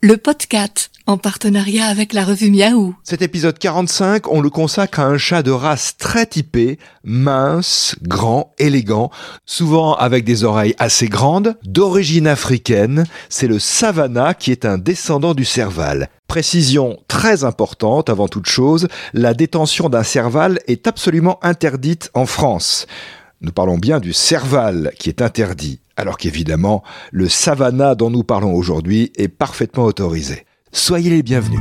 Le podcast, en partenariat avec la revue Miaou. Cet épisode 45, on le consacre à un chat de race très typé, mince, grand, élégant, souvent avec des oreilles assez grandes, d'origine africaine. C'est le Savannah qui est un descendant du Serval. Précision très importante avant toute chose, la détention d'un Serval est absolument interdite en France. Nous parlons bien du Serval qui est interdit, alors qu'évidemment, le Savannah dont nous parlons aujourd'hui est parfaitement autorisé. Soyez les bienvenus.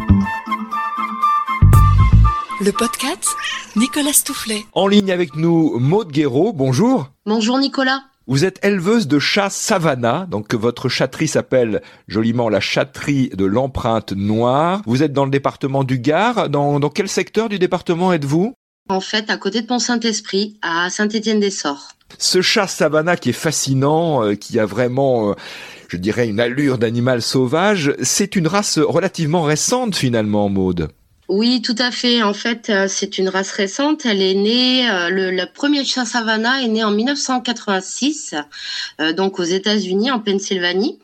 Le podcast, Nicolas Stoufflet. En ligne avec nous, Maude Guéraud, bonjour. Bonjour Nicolas. Vous êtes éleveuse de chats Savannah, donc votre chatterie s'appelle joliment la chatterie de l'empreinte noire. Vous êtes dans le département du Gard. Dans, dans quel secteur du département êtes-vous? En fait, à côté de Pont-Saint-Esprit, à Saint-Étienne-des-Sorts. Ce chat Savannah qui est fascinant, euh, qui a vraiment, euh, je dirais, une allure d'animal sauvage, c'est une race relativement récente finalement, Maude. Oui, tout à fait. En fait, euh, c'est une race récente. Elle est née, euh, le, le premier chat Savannah est né en 1986, euh, donc aux États-Unis, en Pennsylvanie.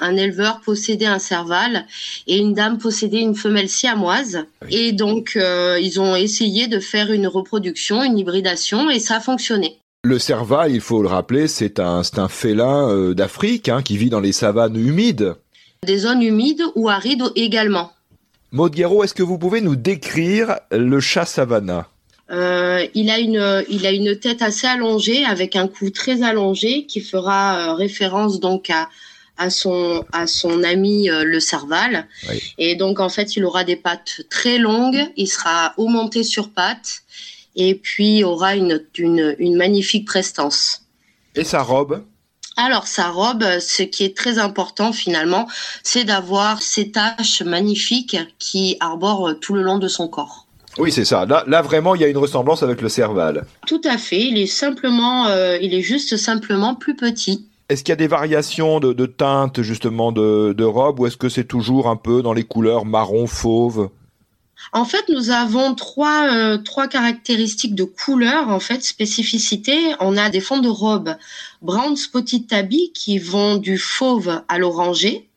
Un éleveur possédait un serval et une dame possédait une femelle siamoise. Et donc, euh, ils ont essayé de faire une reproduction, une hybridation, et ça a fonctionné. Le Serval, il faut le rappeler, c'est un, un félin euh, d'Afrique hein, qui vit dans les savanes humides. Des zones humides ou arides également. Maude Guéraud, est-ce que vous pouvez nous décrire le chat Savannah Euh, il a une il a une tête assez allongée avec un cou très allongé qui fera euh, référence donc à à son à son ami euh, le serval Oui. et donc en fait il aura des pattes très longues il sera haut monté sur pattes et puis aura une une, une magnifique prestance Et sa robe? Alors sa robe, ce qui est très important finalement, c'est d'avoir ces taches magnifiques qui arborent tout le long de son corps. Oui, c'est ça. Là, là, vraiment, il y a une ressemblance avec le Serval. Tout à fait. Il est simplement, euh, il est juste simplement plus petit. Est-ce qu'il y a des variations de, de teintes, justement, de, de robe, ou est-ce que c'est toujours un peu dans les couleurs marron, fauve? En fait, nous avons trois, euh, trois caractéristiques de couleur, en fait, spécificité. On a des fonds de robe brown spotted tabby qui vont du fauve à l'orangé.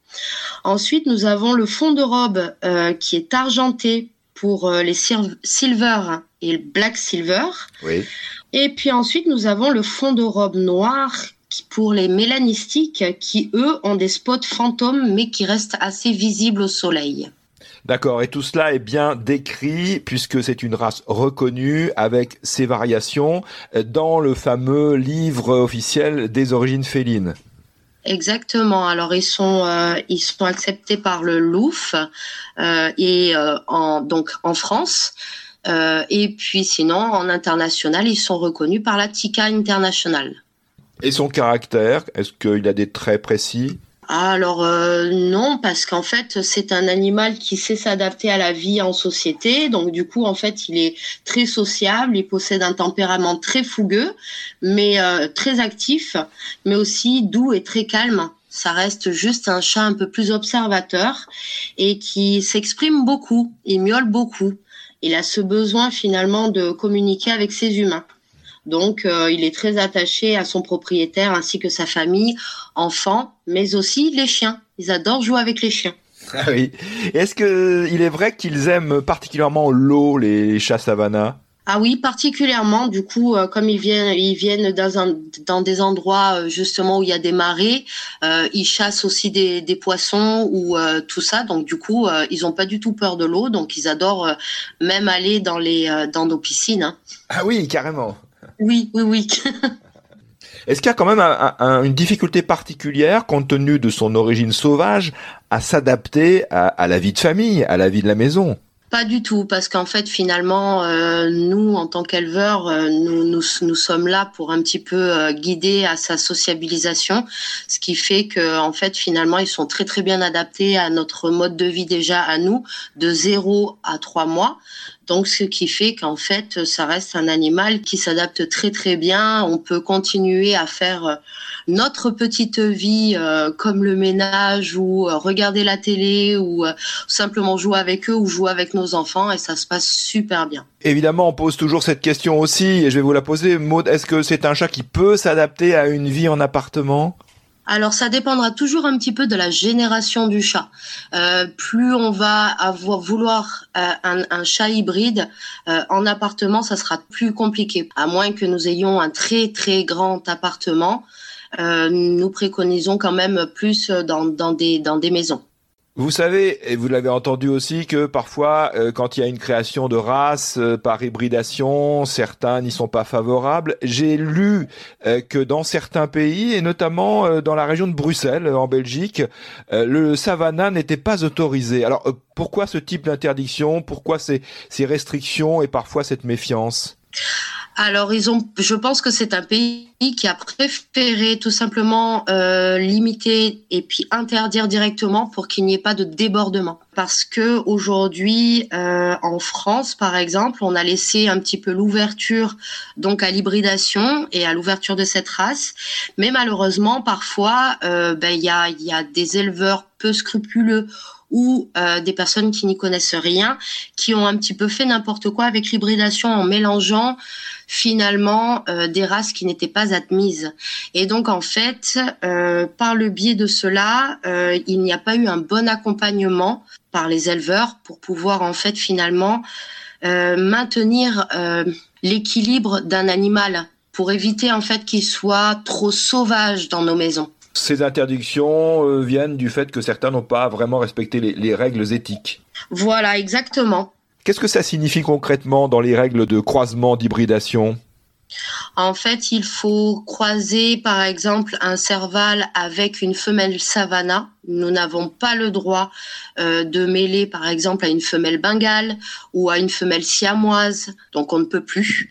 Ensuite, nous avons le fond de robe euh, qui est argenté pour euh, les sil- silver et le black silver. Oui. Et puis ensuite, nous avons le fond de robe noir qui, pour les mélanistiques qui, eux, ont des spots fantômes mais qui restent assez visibles au soleil. D'accord, et tout cela est bien décrit puisque c'est une race reconnue avec ses variations euh, dans le fameux livre officiel des origines félines. Exactement. Alors ils sont euh, ils sont acceptés par le LOUF euh, et euh, en donc en France et puis sinon en international ils sont reconnus par la TICA International. Et son caractère, est-ce qu'il a des traits précis? Alors euh, non, parce qu'en fait c'est un animal qui sait s'adapter à la vie en société. Donc du coup en fait il est très sociable, il possède un tempérament très fougueux, mais euh, très actif, mais aussi doux et très calme. Ça reste juste un chat un peu plus observateur et qui s'exprime beaucoup, il miaule beaucoup. Il a ce besoin finalement de communiquer avec ses humains. Donc, euh, il est très attaché à son propriétaire ainsi que sa famille, enfants, mais aussi les chiens. Ils adorent jouer avec les chiens. Ah oui. Est-ce que il est vrai qu'ils aiment particulièrement l'eau, les chats savannah? Ah oui, particulièrement, du coup, euh, comme ils viennent, ils viennent dans, un, dans des endroits euh, justement où il y a des marées, euh, ils chassent aussi des, des poissons ou tout ça. Donc, du coup, ils ont pas du tout peur de l'eau. Donc, ils adorent même aller dans, les, dans nos piscines. hein. Ah oui, carrément. Oui, oui, oui. Est-ce qu'il y a quand même un- un- une difficulté particulière, compte tenu de son origine sauvage, à s'adapter à la vie de famille, à la vie de la maison? Pas du tout, parce qu'en fait, finalement, euh, nous, en tant qu'éleveurs, euh, nous, nous, nous sommes là pour un petit peu euh, guider à sa sociabilisation, ce qui fait que, en fait, finalement, ils sont très très bien adaptés à notre mode de vie déjà à nous, de 0 à 3 mois. Donc, ce qui fait qu'en fait, ça reste un animal qui s'adapte très très bien. On peut continuer à faire euh, notre petite vie euh, comme le ménage ou euh, regarder la télé ou euh, simplement jouer avec eux ou jouer avec nos enfants et ça se passe super bien. Évidemment, on pose toujours cette question aussi, et je vais vous la poser. Maud, est-ce que c'est un chat qui peut s'adapter à une vie en appartement? Alors ça dépendra toujours un petit peu de la génération du chat. Euh, plus on va avoir vouloir euh, un, chat hybride euh, en appartement, ça sera plus compliqué. À moins que nous ayons un très très grand appartement, nous préconisons quand même plus dans, dans des dans des maisons. Vous savez, et vous l'avez entendu aussi, que parfois, euh, quand il y a une création de race euh, par hybridation, certains n'y sont pas favorables. J'ai lu euh, que dans certains pays, et notamment dans la région de Bruxelles, en Belgique, le savannah n'était pas autorisé. Alors, pourquoi ce type d'interdiction? Pourquoi ces restrictions et parfois cette méfiance? Alors, ils ont, je pense que c'est un pays qui a préféré tout simplement euh, limiter et puis interdire directement pour qu'il n'y ait pas de débordement. Parce que aujourd'hui, euh, en France, par exemple, on a laissé un petit peu l'ouverture donc à l'hybridation et à l'ouverture de cette race, mais malheureusement, parfois, euh, ben, il y, a, y a des éleveurs peu scrupuleux ou euh, des personnes qui n'y connaissent rien, qui ont un petit peu fait n'importe quoi avec l'hybridation en mélangeant finalement euh, des races qui n'étaient pas admises. Et donc en fait, euh, par le biais de cela, il n'y a pas eu un bon accompagnement par les éleveurs pour pouvoir en fait finalement maintenir l'équilibre d'un animal pour éviter en fait qu'il soit trop sauvage dans nos maisons. Ces interdictions euh, viennent du fait que certains n'ont pas vraiment respecté les, règles éthiques. Voilà, exactement. Qu'est-ce que ça signifie concrètement dans les règles de croisement, d'hybridation? En fait, il faut croiser, par exemple, un serval avec une femelle savannah. Nous n'avons pas le droit euh, de mêler, par exemple, à une femelle bengale ou à une femelle siamoise. Donc, on ne peut plus.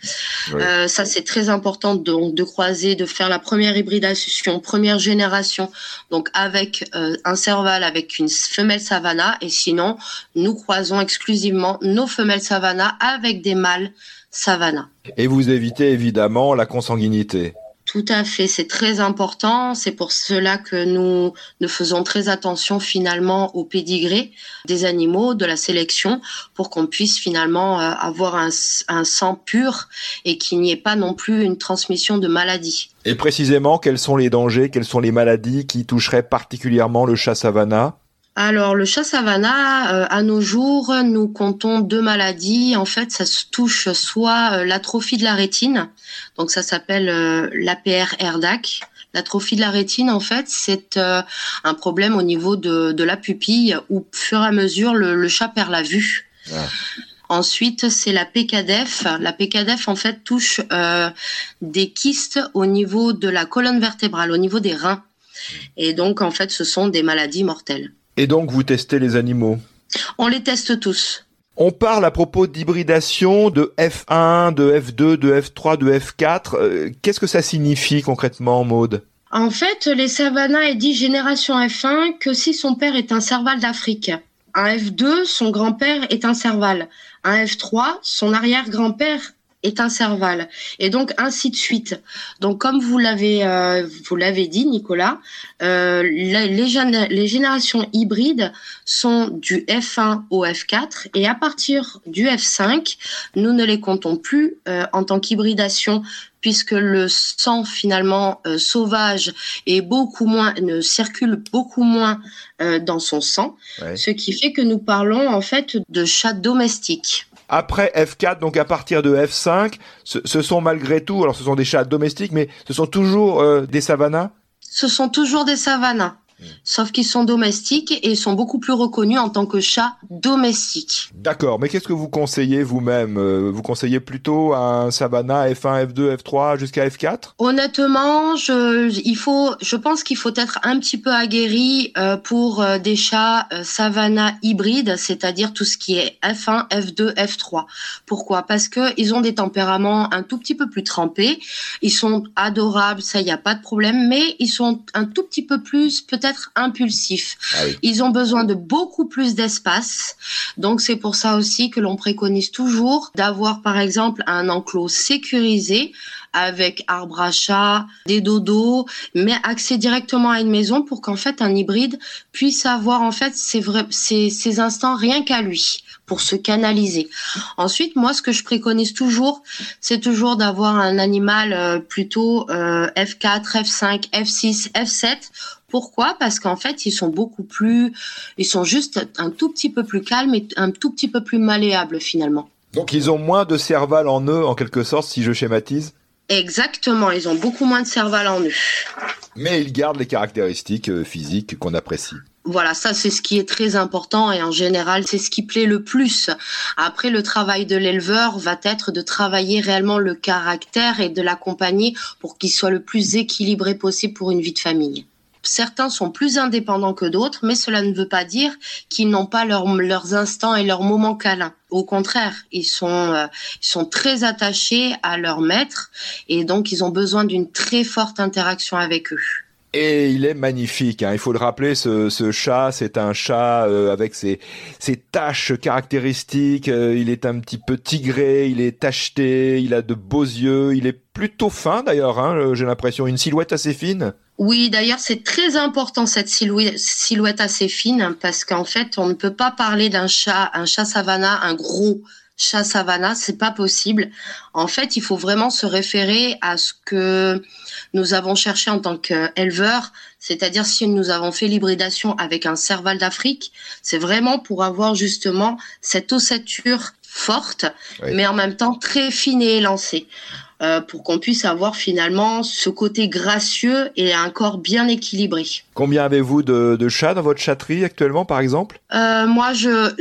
Euh, ça, c'est très important donc, de croiser, de faire la première hybridation, première génération, donc avec euh, un serval avec une femelle savannah. Et sinon, nous croisons exclusivement nos femelles savannah avec des mâles savannah. Et vous évitez évidemment la consanguinité. Tout à fait, c'est très important. C'est pour cela que nous ne faisons très attention finalement au pédigré des animaux, de la sélection, pour qu'on puisse finalement euh, avoir un, un sang pur et qu'il n'y ait pas non plus une transmission de maladies. Et précisément, quels sont les dangers, quelles sont les maladies qui toucheraient particulièrement le chat savannah? Alors, le chat savannah, euh, à nos jours, nous comptons deux maladies. En fait, ça se touche soit euh, l'atrophie de la rétine, donc ça s'appelle euh, l'APR-RDAC. L'atrophie de la rétine, en fait, c'est un problème au niveau de, la pupille où, au fur et à mesure, le, chat perd la vue. Ah. Ensuite, c'est la PKDF. La PKDF, en fait, touche des kystes au niveau de la colonne vertébrale, au niveau des reins. Et donc, en fait, ce sont des maladies mortelles. Et donc, vous testez les animaux? On les teste tous. On parle à propos d'hybridation de F1, de F2, de F3, de F4. Euh, qu'est-ce que ça signifie concrètement, Maude? En fait, les savannas est dit génération F1 que si son père est un serval d'Afrique. Un F2, son grand-père est un serval. Un F3, son arrière-grand-père est un serval et donc ainsi de suite. Donc comme vous l'avez euh, vous l'avez dit Nicolas, euh, les, les, générations hybrides sont du F1 au F4 et à partir du F5, nous ne les comptons plus euh, en tant qu'hybridation puisque le sang finalement sauvage est beaucoup moins ne circule beaucoup moins dans son sang, ce qui fait que nous parlons en fait de chats domestiques. Après F4, donc à partir de F5, ce, sont malgré tout, alors ce sont des chats domestiques, mais ce sont toujours euh, des savannas Ce sont toujours des savannas. Sauf qu'ils sont domestiques et ils sont beaucoup plus reconnus en tant que chats domestiques. D'accord, mais qu'est-ce que vous conseillez vous-même euh, Vous conseillez plutôt un Savannah F1, F2, F3 jusqu'à F4 Honnêtement, je, il faut, je pense qu'il faut être un petit peu aguerri euh, pour euh, des chats Savannah hybrides, c'est-à-dire tout ce qui est F1, F2, F3. Pourquoi? Parce que ils ont des tempéraments un tout petit peu plus trempés. Ils sont adorables, ça, il n'y a pas de problème, mais ils sont un tout petit peu plus peut-être impulsifs. Ah Ils ont besoin de beaucoup plus d'espace. Donc c'est pour ça aussi que l'on préconise toujours d'avoir par exemple un enclos sécurisé avec arbre à chat, des dodos, mais accès directement à une maison pour qu'en fait un hybride puisse avoir en fait ses, vrais, ses, ses instants rien qu'à lui pour se canaliser. Ensuite, moi, ce que je préconise toujours, c'est toujours d'avoir un animal euh, plutôt F4, F5, F6, F7 pourquoi? Parce qu'en fait, ils sont beaucoup plus, ils sont juste un tout petit peu plus calmes et un tout petit peu plus malléables finalement. Donc ils ont moins de cerval en eux, en quelque sorte, si je schématise? Exactement, ils ont beaucoup moins de cerval en eux. Mais ils gardent les caractéristiques euh, physiques qu'on apprécie. Voilà, ça c'est ce qui est très important et en général c'est ce qui plaît le plus. Après le travail de l'éleveur va être de travailler réellement le caractère et de l'accompagner pour qu'il soit le plus équilibré possible pour une vie de famille. Certains sont plus indépendants que d'autres, mais cela ne veut pas dire qu'ils n'ont pas leurs instants et leurs moments câlins. Au contraire, ils sont, euh, ils sont très attachés à leur maître et donc ils ont besoin d'une très forte interaction avec eux. Et il est magnifique, hein. il faut le rappeler, ce, chat, c'est un chat euh, avec ses, taches caractéristiques, euh, il est un petit peu tigré, il est tacheté, il a de beaux yeux, il est plutôt fin d'ailleurs, hein, j'ai l'impression, une silhouette assez fine? Oui, d'ailleurs, c'est très important cette silhouette, assez fine parce qu'en fait, on ne peut pas parler d'un chat, un chat savana, un gros chat savana, c'est pas possible. En fait, il faut vraiment se référer à ce que nous avons cherché en tant qu'éleveurs, c'est-à-dire si nous avons fait l'hybridation avec un serval d'Afrique, c'est vraiment pour avoir justement cette ossature forte, mais en même temps très fine et élancée. Euh, pour qu'on puisse avoir finalement ce côté gracieux et un corps bien équilibré. Combien avez-vous de, chats dans votre chatterie actuellement, par exemple? Euh, Moi, je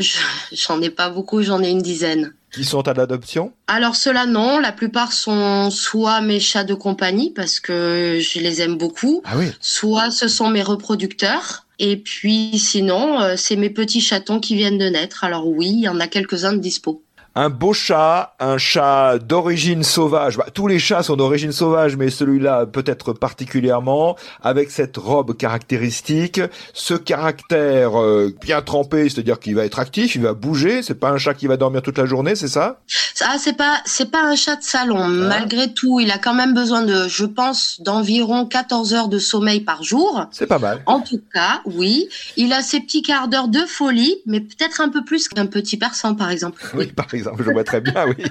j'en ai pas beaucoup, j'en ai une dizaine. Qui sont à l'adoption? Alors ceux-là non, la plupart sont soit mes chats de compagnie parce que je les aime beaucoup, ah oui. soit ce sont mes reproducteurs. Et puis sinon, euh, c'est mes petits chatons qui viennent de naître. Alors oui, il y en a quelques-uns de dispo un beau chat, un chat d'origine sauvage. Bah, tous les chats sont d'origine sauvage, mais celui-là peut-être particulièrement, avec cette robe caractéristique, ce caractère euh, bien trempé, c'est-à-dire qu'il va être actif, il va bouger. C'est pas un chat qui va dormir toute la journée, c'est ça? Ah, c'est pas, c'est pas un chat de salon. Ah. Malgré tout, il a quand même besoin de, je pense, d'environ 14 heures de sommeil par jour. C'est pas mal. En tout cas, oui, il a ses petits quarts d'heure de folie, mais peut-être un peu plus qu'un petit persan, par exemple. Oui, par exemple je vois très bien, oui.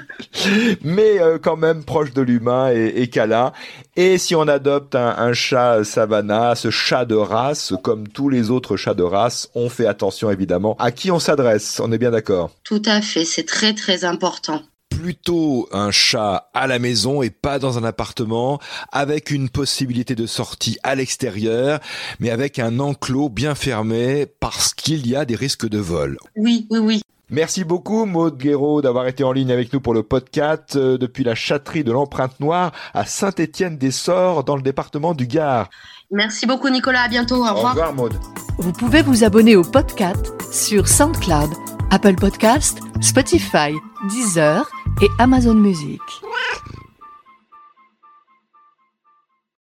Mais euh, quand même proche de l'humain et, et câlin. Et si on adopte un, chat savana, ce chat de race, comme tous les autres chats de race, on fait attention évidemment à qui on s'adresse. On est bien d'accord Tout à fait, c'est très très important plutôt un chat à la maison et pas dans un appartement, avec une possibilité de sortie à l'extérieur, mais avec un enclos bien fermé parce qu'il y a des risques de vol. Oui, oui, oui. Merci beaucoup Maud Guéraud d'avoir été en ligne avec nous pour le podcast euh, depuis la châterie de l'empreinte noire à Saint-Étienne-des-Sorts dans le département du Gard. Merci beaucoup Nicolas, à bientôt, au revoir. Au revoir Maud. Vous pouvez vous abonner au podcast sur SoundCloud, Apple Podcast, Spotify, Deezer et Amazon Music.